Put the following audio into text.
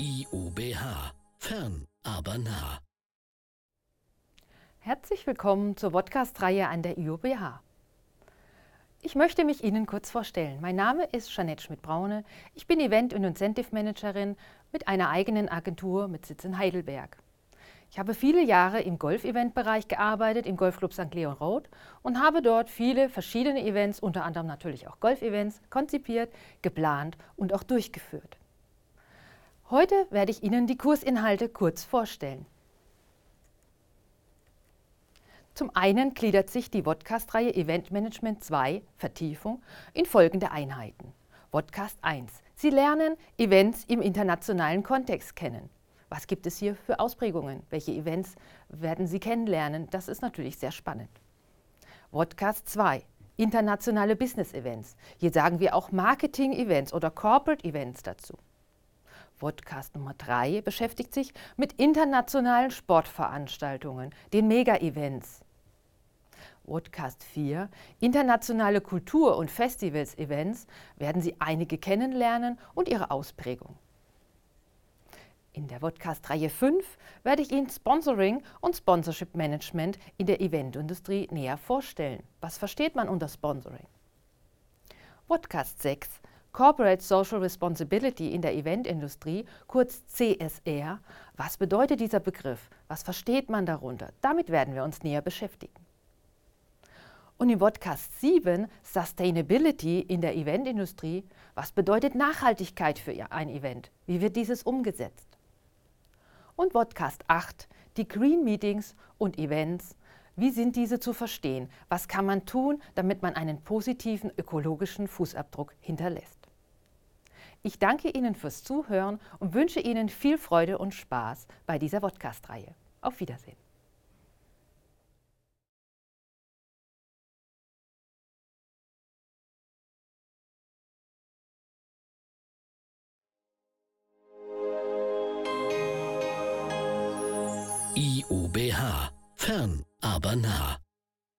IUBH. Fern, aber nah. Herzlich willkommen zur Podcast-Reihe an der IUBH. Ich möchte mich Ihnen kurz vorstellen. Mein Name ist Jeanette Schmidt-Braune. Ich bin Event- und Incentive Managerin mit einer eigenen Agentur mit Sitz in Heidelberg. Ich habe viele Jahre im Golf-Event-Bereich gearbeitet, im Golfclub St. Leon Road und habe dort viele verschiedene Events, unter anderem natürlich auch Golf-Events, konzipiert, geplant und auch durchgeführt. Heute werde ich Ihnen die Kursinhalte kurz vorstellen. Zum einen gliedert sich die Vodcast-Reihe Event Management 2 Vertiefung in folgende Einheiten. Vodcast 1. Sie lernen Events im internationalen Kontext kennen. Was gibt es hier für Ausprägungen? Welche Events werden Sie kennenlernen? Das ist natürlich sehr spannend. Vodcast 2. Internationale Business Events. Hier sagen wir auch Marketing Events oder Corporate Events dazu. Podcast Nummer 3 beschäftigt sich mit internationalen Sportveranstaltungen, den Mega-Events. Podcast 4, internationale Kultur- und Festivals-Events, werden Sie einige kennenlernen und ihre Ausprägung. In der Podcast-Reihe 5 werde ich Ihnen Sponsoring und Sponsorship Management in der Eventindustrie näher vorstellen. Was versteht man unter Sponsoring? Podcast 6 Corporate Social Responsibility in der Eventindustrie, kurz CSR. Was bedeutet dieser Begriff? Was versteht man darunter? Damit werden wir uns näher beschäftigen. Und im Podcast 7 Sustainability in der Eventindustrie. Was bedeutet Nachhaltigkeit für ein Event? Wie wird dieses umgesetzt? Und Podcast 8 die Green Meetings und Events. Wie sind diese zu verstehen? Was kann man tun, damit man einen positiven ökologischen Fußabdruck hinterlässt? Ich danke Ihnen fürs Zuhören und wünsche Ihnen viel Freude und Spaß bei dieser Podcast-Reihe. Auf Wiedersehen. IUBH. Fern, aber nah.